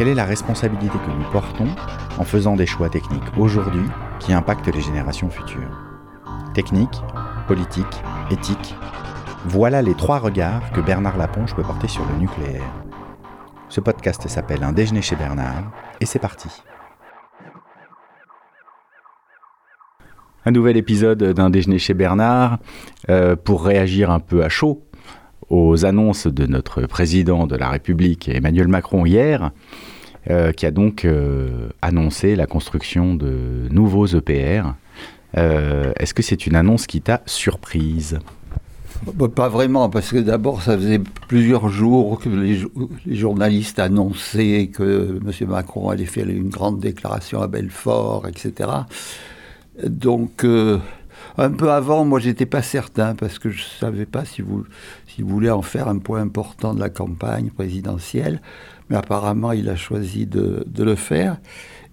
Quelle est la responsabilité que nous portons en faisant des choix techniques aujourd'hui qui impactent les générations futures Technique, politique, éthique, voilà les trois regards que Bernard Laponche peut porter sur le nucléaire. Ce podcast s'appelle Un déjeuner chez Bernard et c'est parti. Un nouvel épisode d'un déjeuner chez Bernard euh, pour réagir un peu à chaud aux annonces de notre président de la République Emmanuel Macron hier. Euh, qui a donc euh, annoncé la construction de nouveaux EPR. Euh, est-ce que c'est une annonce qui t'a surprise? Bah, Pas vraiment, parce que d'abord, ça faisait plusieurs jours que les, journalistes annonçaient que M. Macron allait faire une grande déclaration à Belfort, etc. Donc, un peu avant, moi, j'étais pas certain, parce que je savais pas si vous, si vous voulez en faire un point important de la campagne présidentielle mais apparemment il a choisi de, le faire.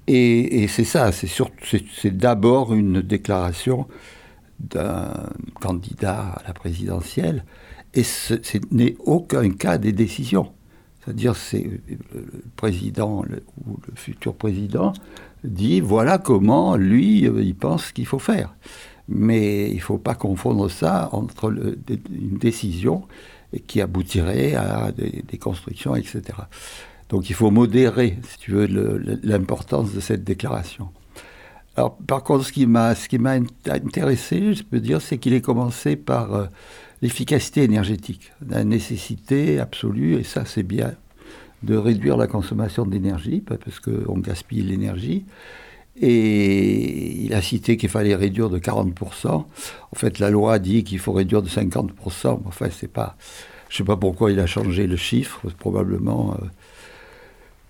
Et, c'est ça, c'est d'abord une déclaration d'un candidat à la présidentielle, et ce n'est aucun cas des décisions. C'est-à-dire, c'est le président ou le futur président dit voilà comment lui il pense qu'il faut faire. Mais il ne faut pas confondre ça entre une décision qui aboutirait à des, constructions, etc. Donc il faut modérer, si tu veux, l'importance de cette déclaration. Alors, par contre, ce qui m'a intéressé, je peux dire, c'est qu'il est commencé par euh, l'efficacité énergétique, la nécessité absolue, et ça c'est bien, de réduire la consommation d'énergie, parce qu'on gaspille l'énergie. Et il a cité qu'il fallait réduire de 40%. En fait, la loi dit qu'il faut réduire de 50%. Enfin, c'est pas. Je ne sais pas pourquoi il a changé le chiffre. Probablement euh,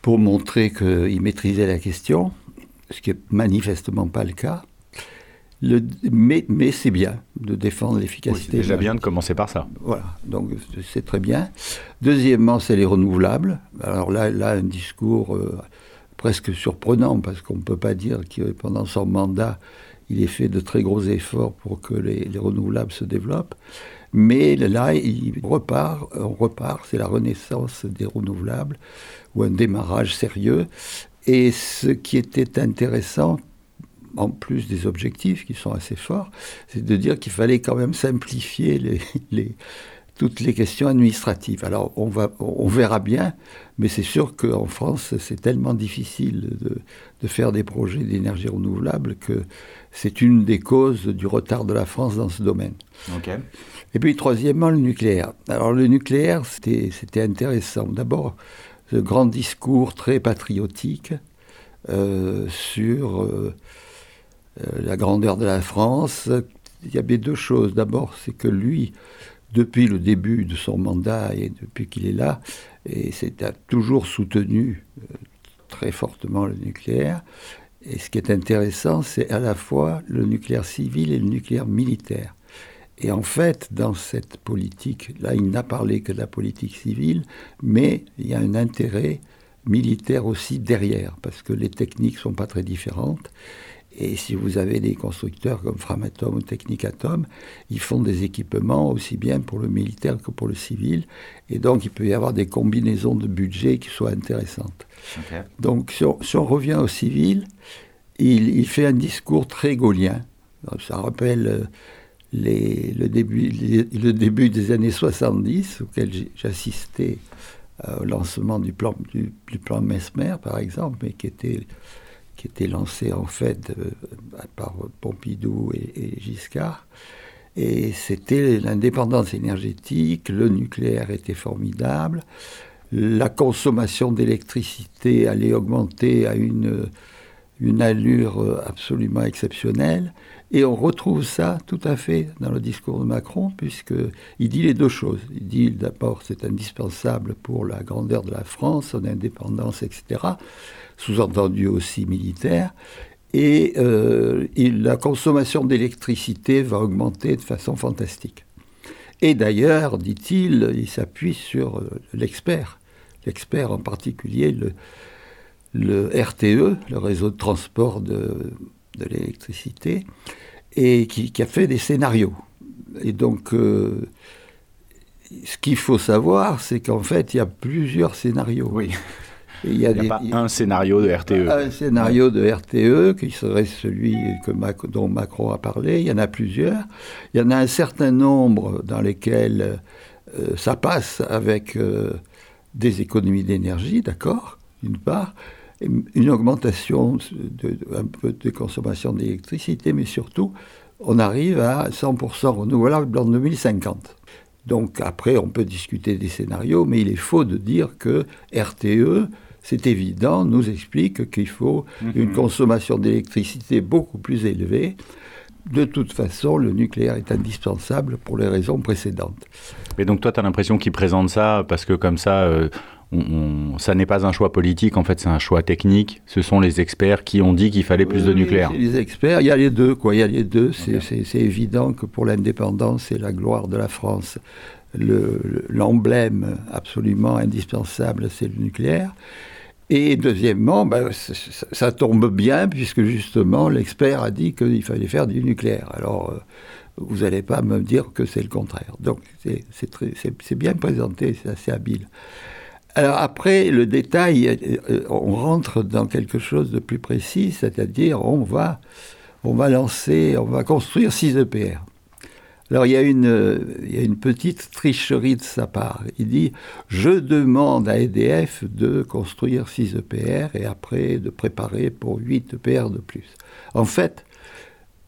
pour montrer qu'il maîtrisait la question, ce qui n'est manifestement pas le cas. Le, mais, mais c'est bien de défendre l'efficacité. c'est déjà bien de commencer par ça. Voilà, donc c'est très bien. Deuxièmement, c'est les renouvelables. Alors là, là un discours euh, presque surprenant, parce qu'on ne peut pas dire que pendant son mandat, il ait fait de très gros efforts pour que les, les renouvelables se développent. Mais là, il repart, on repart, c'est la renaissance des renouvelables ou un démarrage sérieux. Et ce qui était intéressant, en plus des objectifs qui sont assez forts, c'est de dire qu'il fallait quand même simplifier les, toutes les questions administratives. Alors on, va, on verra bien, mais c'est sûr qu'en France, c'est tellement difficile de, de, faire des projets d'énergie renouvelable que c'est une des causes du retard de la France dans ce domaine. Et puis troisièmement, le nucléaire. Alors le nucléaire, c'était intéressant. D'abord, ce grand discours très patriotique euh, sur euh, euh, la grandeur de la France. Il y avait deux choses. D'abord, c'est que lui, depuis le début de son mandat et depuis qu'il est là, et a toujours soutenu très fortement le nucléaire. Et ce qui est intéressant, c'est à la fois le nucléaire civil et le nucléaire militaire. Et en fait, dans cette politique, là, il n'a parlé que de la politique civile, mais il y a un intérêt militaire aussi derrière, parce que les techniques ne sont pas très différentes. Et si vous avez des constructeurs comme Framatome ou Technicatom, ils font des équipements aussi bien pour le militaire que pour le civil. Et donc, il peut y avoir des combinaisons de budget qui soient intéressantes. Donc, si on, revient au civil, il, il, fait un discours très gaulien. Ça rappelle euh, le, début, le début des années 70, auquel j'assistais euh, au lancement du plan, du, plan Mesmer, par exemple, mais qui était, qui était lancé en fait euh, par Pompidou et, Giscard. Et c'était l'indépendance énergétique, le nucléaire était formidable, la consommation d'électricité allait augmenter à une une allure absolument exceptionnelle. Et on retrouve ça tout à fait dans le discours de Macron, puisqu'il dit les deux choses. Il dit d'abord c'est indispensable pour la grandeur de la France, son indépendance, etc. Sous-entendu aussi militaire. Et euh, la consommation d'électricité va augmenter de façon fantastique. Et d'ailleurs, dit-il, il s'appuie sur euh, l'expert, l'expert en particulier le, le RTE, le réseau de transport de, de l'électricité, et qui, a fait des scénarios. Et donc, euh, ce qu'il faut savoir, c'est qu'en fait, il y a plusieurs scénarios. Oui. il n'y a, pas un scénario de RTE. Un scénario de RTE qui serait celui que dont Macron a parlé. Il y en a plusieurs. Il y en a un certain nombre dans lesquels euh, ça passe avec euh, des économies d'énergie, d'accord, d'une part une augmentation de, un peu de consommation d'électricité, mais surtout, on arrive à 100% renouvelable en 2050. Donc après, on peut discuter des scénarios, mais il est faux de dire que RTE, c'est évident, nous explique qu'il faut mhm. une consommation d'électricité beaucoup plus élevée. De toute façon, le nucléaire est indispensable pour les raisons précédentes. Et donc toi, tu as l'impression qu'il présente ça parce que comme ça, euh, ça n'est pas un choix politique, en fait, c'est un choix technique. Ce sont les experts qui ont dit qu'il fallait plus de nucléaire. Les experts, il y a les deux, quoi. Il y a les deux. C'est évident que pour l'indépendance et la gloire de la France, l'emblème absolument indispensable, c'est le nucléaire. Et deuxièmement, ben, ça, tombe bien puisque justement l'expert a dit qu'il fallait faire du nucléaire. Alors, euh, vous n'allez pas me dire que c'est le contraire. Donc, c'est bien présenté, c'est assez habile. Alors après, le détail, euh, euh, on rentre dans quelque chose de plus précis, c'est-à-dire on va, lancer, on va construire 6 EPR. Alors il y, a une, il y a une petite tricherie de sa part. Il dit Je demande à EDF de construire 6 EPR et après de préparer pour 8 EPR de plus. En fait,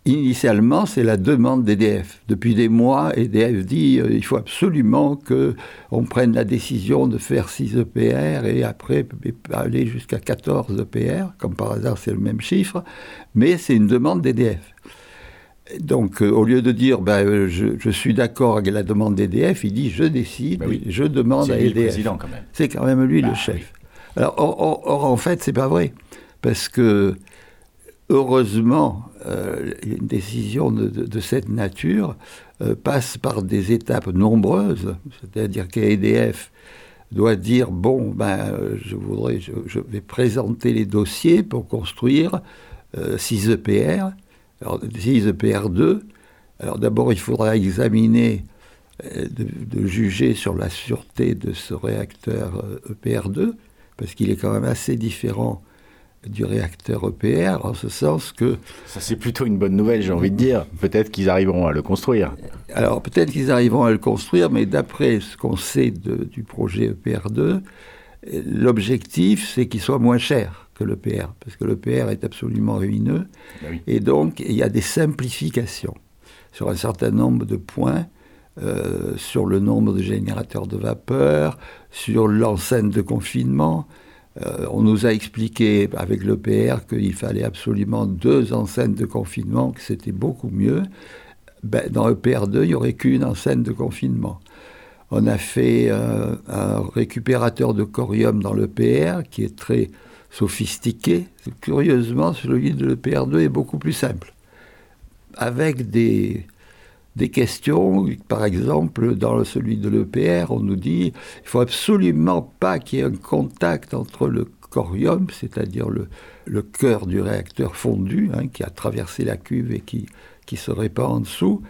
Initialement, c'est la demande d'EDF. Depuis des mois, EDF dit qu'il euh, il faut absolument qu'on prenne la décision de faire 6 EPR et après aller jusqu'à 14 EPR. Comme par hasard, c'est le même chiffre, mais c'est une demande d'EDF. Donc, euh, au lieu de dire ben, euh, je, suis d'accord avec la demande d'EDF, il dit je décide, ben je demande à EDF. C'est quand même lui le bah chef. Alors, or, en fait, c'est pas vrai. Parce que heureusement, euh, une décision de, cette nature euh, passe par des étapes nombreuses, c'est-à-dire qu'EDF doit dire bon, ben, je voudrais, je, vais présenter les dossiers pour construire 6 EPR, alors 6 EPR2. Alors d'abord, il faudra examiner, euh, de, juger sur la sûreté de ce réacteur EPR2, parce qu'il est quand même assez différent du réacteur EPR, en ce sens que... Ça c'est plutôt une bonne nouvelle, j'ai envie de dire. Peut-être qu'ils arriveront à le construire. Alors peut-être qu'ils arriveront à le construire, mais d'après ce qu'on sait du projet EPR2, l'objectif c'est qu'il soit moins cher que l'EPR, parce que l'EPR est absolument ruineux. Ben Et donc il y a des simplifications sur un certain nombre de points. Euh, sur le nombre de générateurs de vapeur, sur l'enceinte de confinement, euh, on nous a expliqué avec l'EPR qu'il fallait absolument deux enceintes de confinement, que c'était beaucoup mieux. Ben, dans EPR2, il n'y aurait qu'une enceinte de confinement. On a fait euh, un récupérateur de corium dans l'EPR qui est très sophistiqué. Curieusement, celui de l'EPR2 est beaucoup plus simple. Avec des, des questions. Par exemple, dans celui de l'EPR, on nous dit il faut absolument pas qu'il y ait un contact entre le corium, c'est-à-dire le, cœur du réacteur fondu, hein, qui a traversé la cuve et qui, qui se répand en dessous,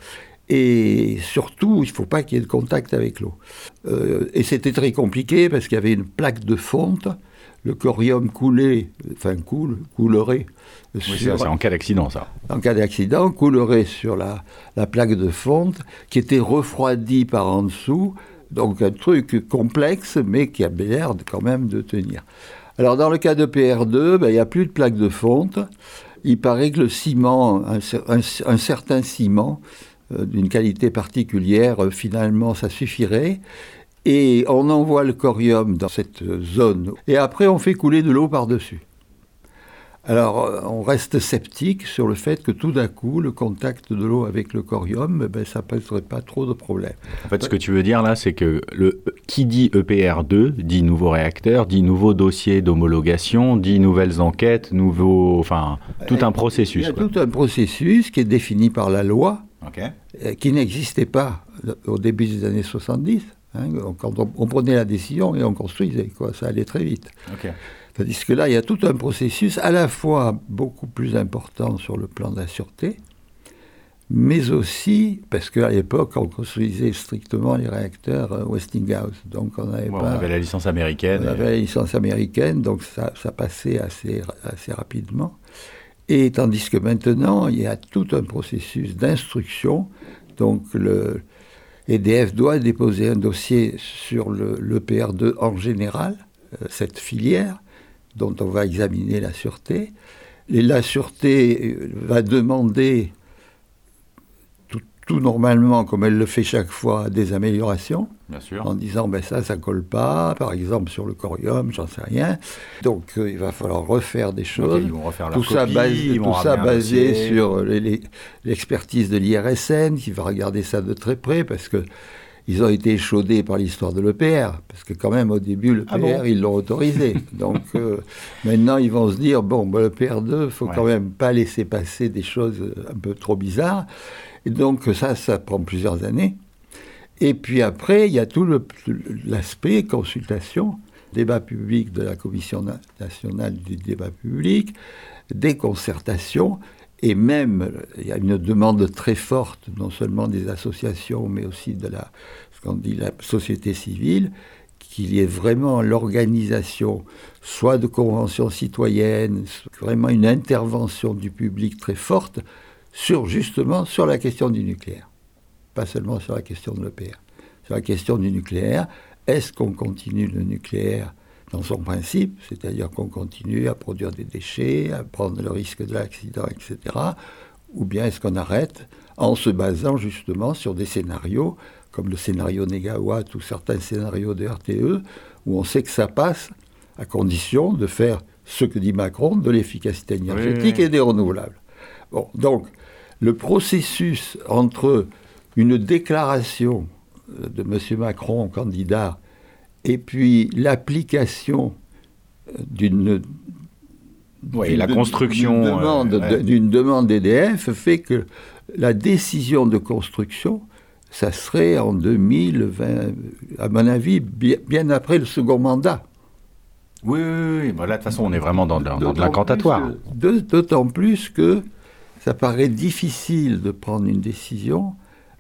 et surtout, il ne faut pas qu'il y ait de contact avec l'eau. Euh, et c'était très compliqué parce qu'il y avait une plaque de fonte le corium coulait, enfin coule, coulerait. c'est en cas d'accident, ça. En cas d'accident, coulerait sur la, la, plaque de fonte qui était refroidie par en dessous. Donc un truc complexe, mais qui avait l'air quand même de tenir. Alors dans le cas de PR2, ben, il n'y a plus de plaque de fonte. Il paraît que le ciment, un, certain ciment, euh, d'une qualité particulière, euh, finalement, ça suffirait et on envoie le corium dans cette zone. Et après, on fait couler de l'eau par-dessus. Alors, euh, on reste sceptique sur le fait que tout d'un coup, le contact de l'eau avec le corium, ben, ça ne poserait pas trop de problèmes. En fait, ce que tu veux dire là, c'est que le, qui dit EPR2 dit nouveau réacteur, dit nouveau dossier d'homologation, dit nouvelles enquêtes, nouveau, enfin, tout un processus. Il y a tout un processus qui est défini par la loi, euh, qui n'existait pas au début des années 70. Hein, quand on, prenait la décision et on construisait, quoi, ça allait très vite. Tandis que là, il y a tout un processus à la fois beaucoup plus important sur le plan de la sûreté, mais aussi parce qu'à l'époque, on construisait strictement les réacteurs euh, Westinghouse. Donc on, avait on avait la licence américaine. On avait la licence américaine, donc ça, ça passait assez, assez rapidement. Et tandis que maintenant, il y a tout un processus d'instruction. Donc le EDF doit déposer un dossier sur le, l'EPR2 en général, euh, cette filière dont on va examiner la sûreté. Et la sûreté euh, va demander tout, normalement, comme elle le fait chaque fois, des améliorations. En disant, ben ça, ça colle pas, par exemple sur le corium, j'en sais rien. Donc euh, il va falloir refaire des choses. ils vont refaire tout ça, basé, tout ça basé sur l'expertise de l'IRSN, qui va regarder ça de très près, parce que ils ont été échaudés par l'histoire de l'EPR, parce que quand même au début l'EPR ah ils l'ont autorisé. Donc euh, maintenant ils vont se dire bon ben, l'EPR 2, faut quand même pas laisser passer des choses un peu trop bizarres. Et donc ça, ça prend plusieurs années. Et puis après, il y a tout l'aspect consultation, débat public de la Commission nationale du débat public, des concertations, et même, il y a une demande très forte, non seulement des associations, mais aussi de la, qu'on dit la société civile, qu'il y ait vraiment l'organisation, soit de conventions citoyennes, vraiment une intervention du public très forte, sur justement sur la question du nucléaire. Pas seulement sur la question de l'EPR. Sur la question du nucléaire, est-ce qu'on continue le nucléaire dans son principe, c'est-à-dire qu'on continue à produire des déchets, à prendre le risque de l'accident, etc. Ou bien est-ce qu'on arrête en se basant justement sur des scénarios comme le scénario Négawatt ou certains scénarios de RTE, où on sait que ça passe à condition de faire ce que dit Macron, de l'efficacité énergétique et des renouvelables. Bon, donc, le processus entre une déclaration de M. Macron, candidat, et puis l'application d'une oui, la construction d'une demande d'EDF fait que la décision de construction, ça serait en 2020, à mon avis, bien, après le second mandat. Oui, oui, oui. de toute façon, on est vraiment dans, de l'incantatoire. D'autant plus que ça paraît difficile de prendre une décision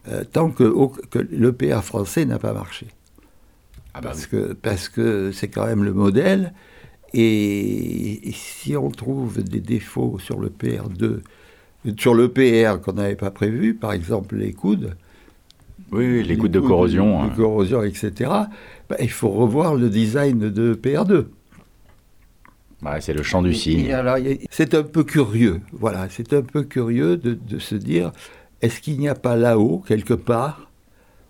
euh, tant que, que l'EPA français n'a pas marché. Ah bah parce, que, parce que c'est quand même le modèle. Et, si on trouve des défauts sur le PR2, sur le PR qu'on n'avait pas prévu, par exemple les coudes, oui, les, coudes, de corrosion, de, corrosion, etc. Bah, il faut revoir le design de PR2. Bah, c'est le champ du signe. C'est un peu curieux, voilà, c'est un peu curieux de, de se dire, est-ce qu'il n'y a pas là-haut, quelque part,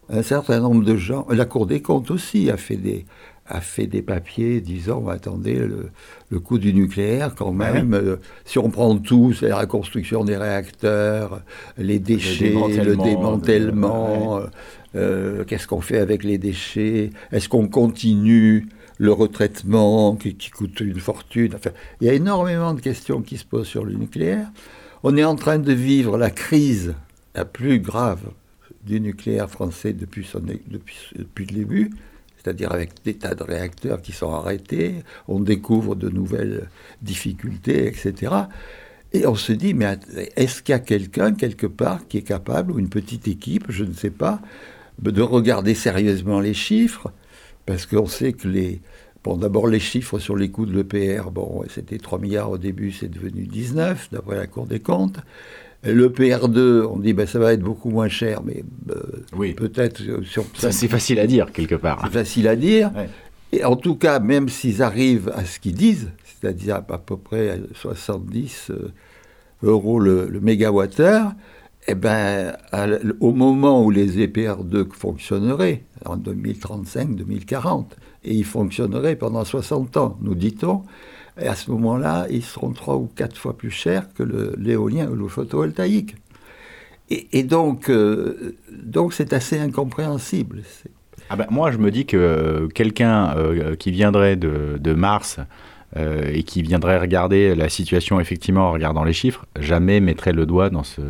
un certain nombre de gens, la Cour des comptes aussi a fait des, a fait des papiers disant attendez, le, le coût du nucléaire, quand même, euh, si on prend tout, c'est la construction des réacteurs, les déchets, le démantèlement, euh, euh, qu'est-ce qu'on fait avec les déchets, est-ce qu'on continue le retraitement qui, coûte une fortune enfin, Il y a énormément de questions qui se posent sur le nucléaire. On est en train de vivre la crise la plus grave du nucléaire français depuis, depuis, depuis le début, c'est-à-dire avec des tas de réacteurs qui sont arrêtés, on découvre de nouvelles difficultés, etc. Et on se dit, mais est-ce qu'il y a quelqu'un quelque part qui est capable, ou une petite équipe, je ne sais pas, de regarder sérieusement les chiffres Parce qu'on sait que les... Bon, d'abord les chiffres sur les coûts de l'EPR, bon, c'était 3 milliards au début, c'est devenu 19, d'après la Cour des comptes. Le PR2, on dit ben, ça va être beaucoup moins cher, mais euh, peut-être euh, sur. Ça, c'est facile à dire, quelque part. C'est facile à dire. Et en tout cas, même s'ils arrivent à ce qu'ils disent, c'est-à-dire à, peu près 70 euh, euros le, le mégawattheure, eh ben, au moment où les EPR2 fonctionneraient, en 2035-2040, et ils fonctionneraient pendant 60 ans, nous dit-on, Et à ce moment-là, ils seront trois ou quatre fois plus chers que l'éolien ou le photovoltaïque. Et, donc, euh, donc c'est assez incompréhensible. Ah ben, moi, je me dis que quelqu'un euh, qui viendrait de, de Mars euh, et qui viendrait regarder la situation effectivement en regardant les chiffres, jamais mettrait le doigt dans, ce,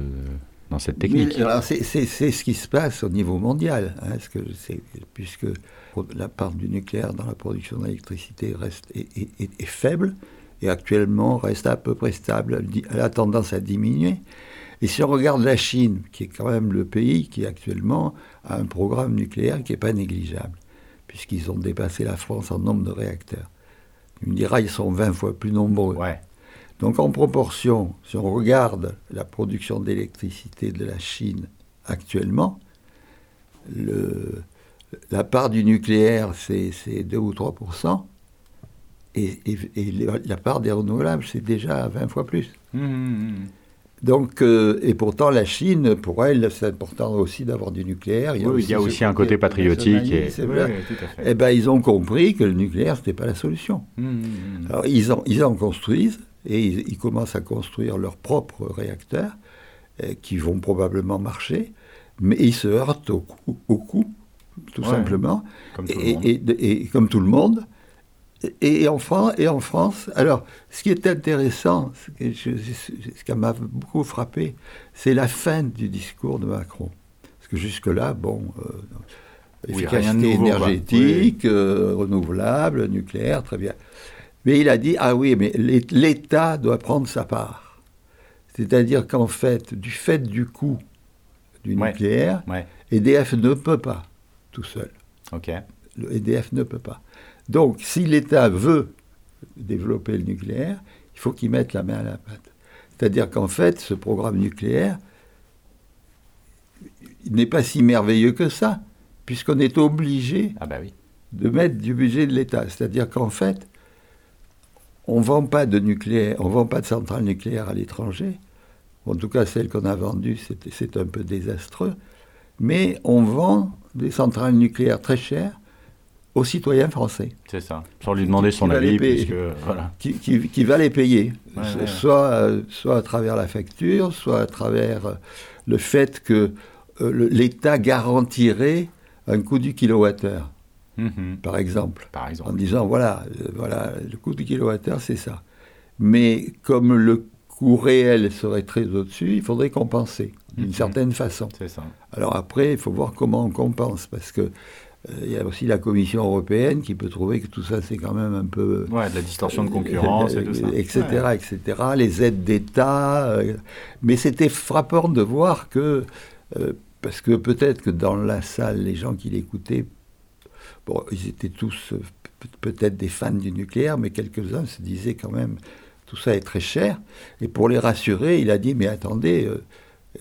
dans cette technique. C'est ce qui se passe au niveau mondial, hein, que puisque la part du nucléaire dans la production d'électricité reste est, est, faible et actuellement reste à peu près stable. Elle a tendance à diminuer. Et si on regarde la Chine, qui est quand même le pays qui actuellement a un programme nucléaire qui n'est pas négligeable, puisqu'ils ont dépassé la France en nombre de réacteurs. Il me dira, ils sont 20 fois plus nombreux. Donc en proportion, si on regarde la production d'électricité de la Chine actuellement, le, la part du nucléaire, c'est 2 ou 3 et, et, la part des renouvelables, c'est déjà 20 fois plus. Mmh, mmh, mmh. Donc, euh, et pourtant, la Chine, pour elle, c'est important aussi d'avoir du nucléaire. Il y a aussi, il y a aussi un côté patriotique. Et... Eh ben, ils ont compris que le nucléaire, ce n'était pas la solution. Mmh. Alors, ils en, ils en construisent et ils, commencent à construire leurs propres réacteurs euh, qui vont probablement marcher, mais ils se heurtent au coût, tout simplement. Comme et, et, et, comme tout le monde. Et en, France, et en France, alors, ce qui est intéressant, ce qui m'a beaucoup frappé, c'est la fin du discours de Macron. Parce que jusque-là, bon, euh, efficacité énergétique, euh, renouvelable, nucléaire, très bien. Mais il a dit, ah oui, mais l'État doit prendre sa part. C'est-à-dire qu'en fait, du fait du coût du nucléaire, EDF ne peut pas tout seul. Ok. Le EDF ne peut pas. Donc, si l'État veut développer le nucléaire, il faut qu'il mette la main à la pâte. C'est-à-dire qu'en fait, ce programme nucléaire n'est pas si merveilleux que ça, puisqu'on est obligé ah bah de mettre du budget de l'État. C'est-à-dire qu'en fait, on ne vend pas de nucléaire, on vend pas de centrales nucléaires à l'étranger. En tout cas, celles qu'on a vendues, c'est un peu désastreux. Mais on vend des centrales nucléaires très chères aux citoyens français. C'est ça, sans lui demander son avis, puisque, voilà. qui, va les payer, soit, euh, soit à travers la facture, soit à travers euh, le fait que euh, l'État garantirait un coût du kilowattheure, mhm. par, exemple, par exemple, en disant voilà, voilà le coût du kilowattheure, c'est ça. Mais comme le coût réel serait très au-dessus, il faudrait compenser d'une mhm. certaine façon. Ça. Alors après, il faut voir comment on compense, parce que euh, il y a aussi la Commission européenne qui peut trouver que tout ça, c'est quand même un peu... Ouais, de la distorsion de concurrence et tout ça. Etc., etc. Les aides d'État. Euh, mais c'était frappant de voir que... Euh, parce que peut-être que dans la salle, les gens qui l'écoutaient, ils étaient tous peut-être des fans du nucléaire, mais quelques-uns se disaient quand même, tout ça est très cher. Et pour les rassurer, il a dit, mais attendez,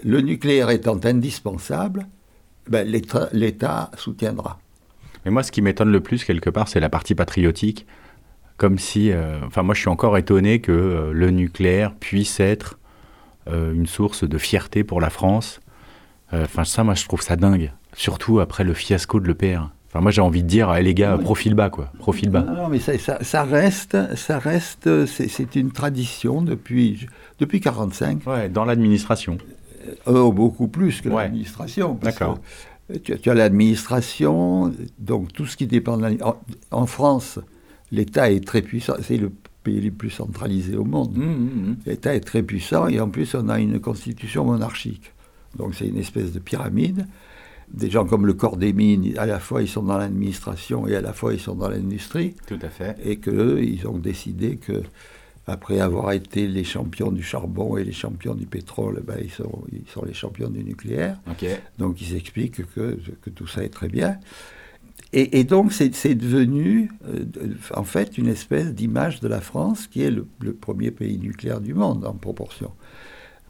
le nucléaire étant indispensable, ben, l'État soutiendra. Mais moi, ce qui m'étonne le plus, quelque part, c'est la partie patriotique. Comme si. Euh, enfin, moi, je suis encore étonné que euh, le nucléaire puisse être euh, une source de fierté pour la France. Enfin, ça, moi, je trouve ça dingue. Surtout après le fiasco de l'EPR. Enfin, moi, j'ai envie de dire, les gars, profil bas, quoi. Profil bas. Non, mais ça, ça, ça, reste, ça reste, c'est une tradition depuis, depuis 45. Ouais, dans l'administration. Oh, beaucoup plus que l'administration. D'accord. Tu, as l'administration, donc tout ce qui dépend de l'administration. En, France, l'État est très puissant, c'est le pays le plus centralisé au monde. Mmh, mmh, mmh. L'État est très puissant et en plus on a une constitution monarchique. Donc c'est une espèce de pyramide. Des gens comme le corps des mines, à la fois ils sont dans l'administration et à la fois ils sont dans l'industrie. Tout à fait. Et qu'eux, ils ont décidé que après avoir été les champions du charbon et les champions du pétrole, ben, ils, sont, ils sont les champions du nucléaire. Donc ils expliquent que, que, tout ça est très bien. Et, donc c'est devenu euh, en fait une espèce d'image de la France qui est le, premier pays nucléaire du monde en proportion.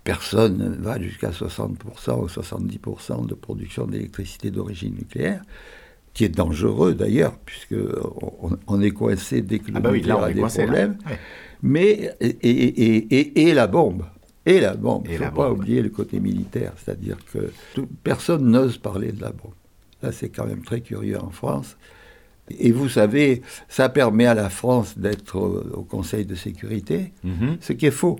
Personne ne va jusqu'à 60% ou 70% de production d'électricité d'origine nucléaire qui est dangereux d'ailleurs, puisqu'on on est coincé dès que le ah bah nucléaire a des problèmes mais et, la bombe. Et la bombe. Il ne faut pas oublier le côté militaire, c'est-à-dire que personne n'ose parler de la bombe. Là, c'est quand même très curieux en France. Et vous savez, ça permet à la France d'être au Conseil de sécurité, Mhm. ce qui est faux.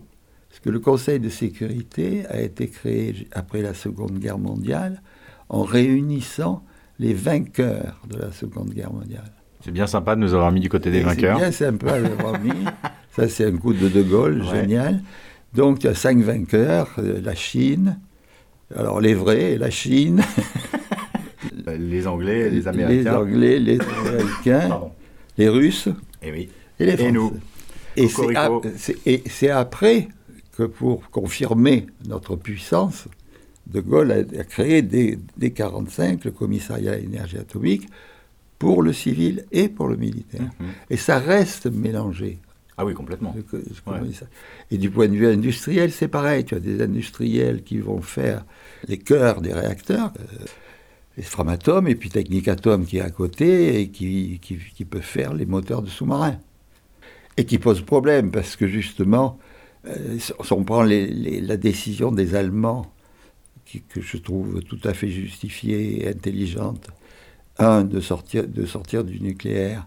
Parce que le Conseil de sécurité a été créé après la Seconde Guerre mondiale en réunissant les vainqueurs de la Seconde Guerre mondiale. C'est bien sympa de nous avoir mis du côté des Et vainqueurs. C'est bien sympa à l'avoir mis. Ça, c'est un coup de De Gaulle, Ouais. génial. Donc, il y a cinq vainqueurs euh, la Chine, alors les vrais, la Chine, Les Anglais, les les Américains. Anglais, les Américains, Pardon. les Russes Eh oui. et les Et Français. nous. Et c'est- et c'est après que pour confirmer notre puissance, De Gaulle a, a créé dès 1945 le commissariat à l'énergie atomique pour le civil et pour le militaire. Mhm. Et ça reste mélangé. Ah oui, complètement. Ouais. Et du point de vue industriel, c'est pareil. Tu as des industriels qui vont faire les cœurs des réacteurs, euh, les Framatome, et puis Technicatom qui est à côté et qui, qui, qui peut faire les moteurs de sous-marins. Et qui pose problème parce que justement, on prend la décision des Allemands, que je trouve tout à fait justifiée et intelligente, un, de sortir, du nucléaire,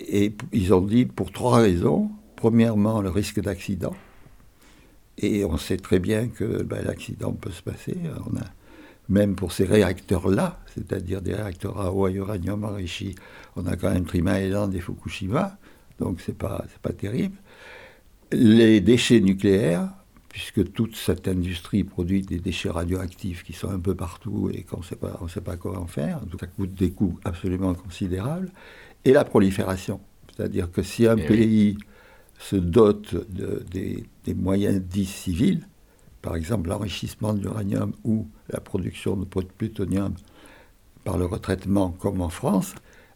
et ils ont dit pour trois raisons. Premièrement, le risque d'accident. Et on sait très bien que ben, l'accident peut se passer. On a, même pour ces réacteurs-là, c'est-à-dire des réacteurs à eau à uranium enrichi, on a quand même Trima et Fukushima, donc c'est pas, pas terrible. Les déchets nucléaires, puisque toute cette industrie produit des déchets radioactifs qui sont un peu partout et qu'on on sait pas quoi en faire, donc ça coûte des coûts absolument considérables, et la prolifération. C'est-à-dire que si un Eh oui. pays se dote de- des, des moyens dits civils, par exemple l'enrichissement de l'uranium ou la production de plutonium par le retraitement comme en France,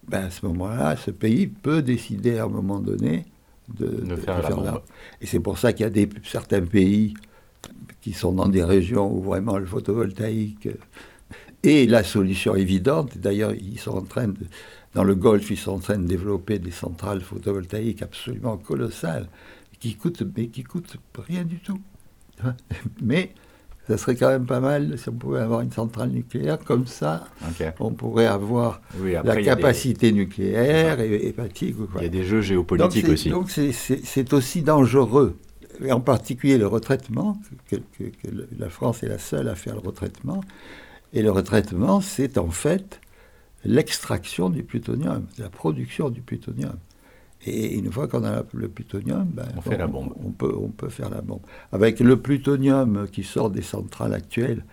ben à ce moment-là, ce pays peut décider à un moment donné de, De faire la. Et c'est pour ça qu'il y a des, certains pays qui sont dans des régions où vraiment le photovoltaïque est la solution évidente. D'ailleurs, ils sont en train de, dans le Golfe, ils sont en train de développer des centrales photovoltaïques absolument colossales, qui coûtent, mais qui coûtent rien du tout. Mais ça serait quand même pas mal si on pouvait avoir une centrale nucléaire comme ça. On pourrait avoir Oui, la après, des- capacité nucléaire et hépatique. quoi. il y a des jeux géopolitiques aussi. Donc c'est- aussi dangereux. Et en particulier le retraitement, que, que- que le- la France est la seule à faire le retraitement. Et le retraitement, c'est en fait l'extraction du plutonium, la production du plutonium. Et une fois qu'on a le plutonium, ben, On fait la bombe. On peut, on peut faire la bombe. Avec le plutonium qui sort des centrales actuelles,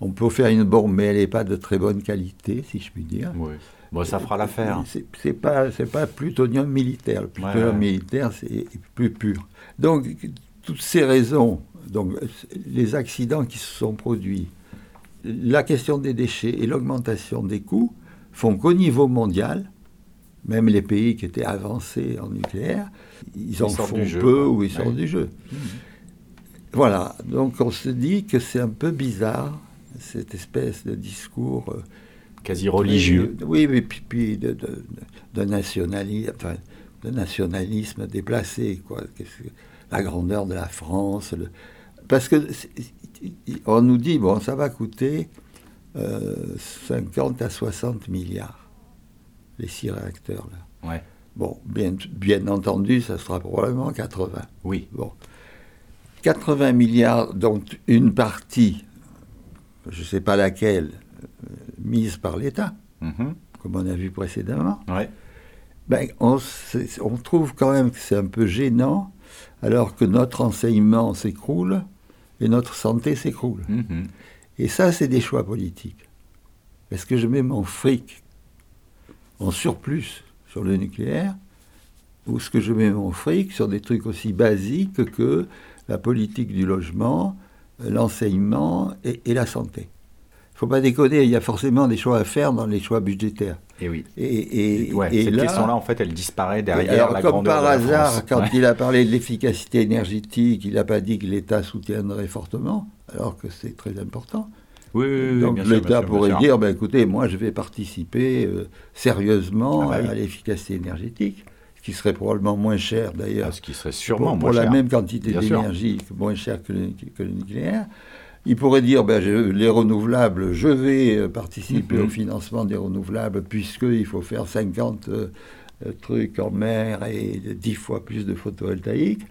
on peut faire une bombe, mais elle n'est pas de très bonne qualité, si je puis dire. Oui. Bon, ça fera l'affaire. C'est pas c'est pas plutonium militaire. Le plutonium ouais. militaire c'est plus pur. Donc toutes ces raisons, donc les accidents qui se sont produits, la question des déchets et l'augmentation des coûts font qu'au niveau mondial, même les pays qui étaient avancés en nucléaire, ils en font jeu, peu ou ils Ouais. sortent du jeu. Voilà, donc on se dit que c'est un peu bizarre cette espèce de discours. euh, Quasi religieux. euh, Oui, mais puis, puis de, de, de nationalisme, enfin, de nationalisme déplacé, quoi. Que- la grandeur de la France. le- parce que on nous dit, bon, ça va coûter euh, 50 à 60 milliards, les six réacteurs, là. Ouais. Bon, bien, bien entendu, ça sera probablement 80. Oui. Bon. 80 milliards, dont une partie, je ne sais pas laquelle, euh, mise par l'État, Mhm. comme on a vu précédemment, Ouais. ben, on, trouve quand même que c'est un peu gênant, alors que notre enseignement s'écroule et notre santé s'écroule. Mhm. Et ça, c'est des choix politiques. Est-ce que je mets mon fric en surplus sur le nucléaire ou est-ce que je mets mon fric sur des trucs aussi basiques que la politique du logement, l'enseignement et, et la santé Il ne faut pas déconner, il y a forcément des choix à faire dans les choix budgétaires. Et oui. Et, et- Ouais, et cette là- question-là, en fait, elle disparaît derrière alors, la comme par de la hasard, France. quand Ouais. il a parlé de l'efficacité énergétique, il n'a pas dit que l'État soutiendrait fortement, alors que c'est très important. Oui, oui, oui, Donc l'État bien pourrait dire, ben, écoutez, moi je vais participer euh, sérieusement Ah bah à l'efficacité énergétique, ce qui serait probablement moins cher d'ailleurs. Ah, ce qui serait pour, sûrement pour moins la cher. même quantité Bien sûr. d'énergie, moins cher que le, que le nucléaire. Il pourrait dire, ben, je- les renouvelables, je vais euh, participer Mhm. au financement des renouvelables, puisqu'il faut faire 50 euh, euh, trucs en mer et 10 fois plus de photovoltaïque.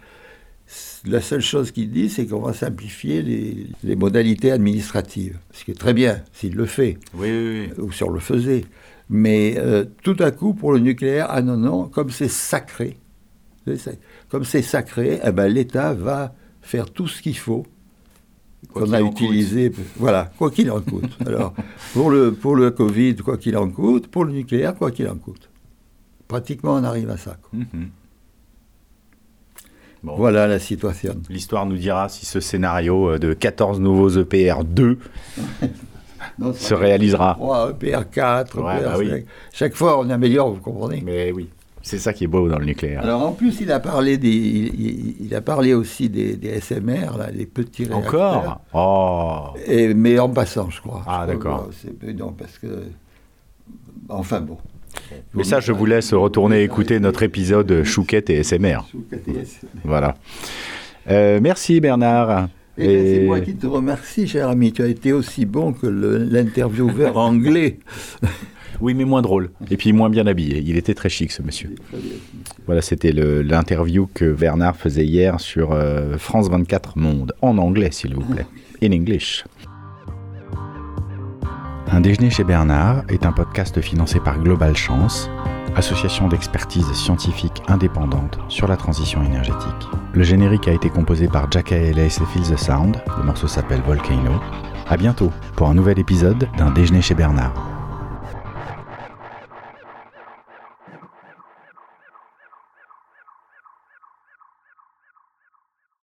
La seule chose qu'il dit, c'est qu'on va simplifier les, les modalités administratives, ce qui est très bien s'il le fait Oui, oui, oui. ou si on le faisait. Mais euh, tout à coup, pour le nucléaire, ah non, non, comme c'est sacré, comme c'est sacré, eh ben, l'État va faire tout ce qu'il faut qu'on a utilisé. Voilà, quoi qu'il en coûte. Alors, pour le, pour le Covid, quoi qu'il en coûte, pour le nucléaire, quoi qu'il en coûte. Pratiquement, on arrive à ça. quoi. Mhm. Bon. Voilà la situation. L'histoire nous dira si ce scénario euh, de 14 nouveaux EPR 2 Non, se réalisera. 3, EPR4, Ouais, EPR5. bah oui. Chaque fois, on améliore, vous comprenez Mais oui, c'est ça qui est beau dans le nucléaire. Alors en plus, il a parlé des, il, a parlé aussi des, des SMR, là, les petits réacteurs. Encore? Oh Et, mais en passant, je crois. Ah, d'accord. Non, parce que. Enfin bon. Mais ça, je vous laisse retourner écouter notre épisode Chouquette et SMR. Voilà. Euh, merci Bernard. Et, ben, c'est Et- moi qui te remercie, cher ami. Tu as été aussi bon que l'intervieweur anglais. Oui, mais moins drôle. Et puis moins bien habillé. Il était très chic, ce monsieur. Voilà, c'était l'interview que Bernard faisait hier sur euh, France 24 Monde. En anglais, s'il vous plaît. In English. Un déjeuner chez Bernard est un podcast financé par Global Chance, association d'expertise scientifique indépendante sur la transition énergétique. Le générique a été composé par Jack Ellis et Feel the Sound. Le morceau s'appelle Volcano. À bientôt pour un nouvel épisode d'un déjeuner chez Bernard.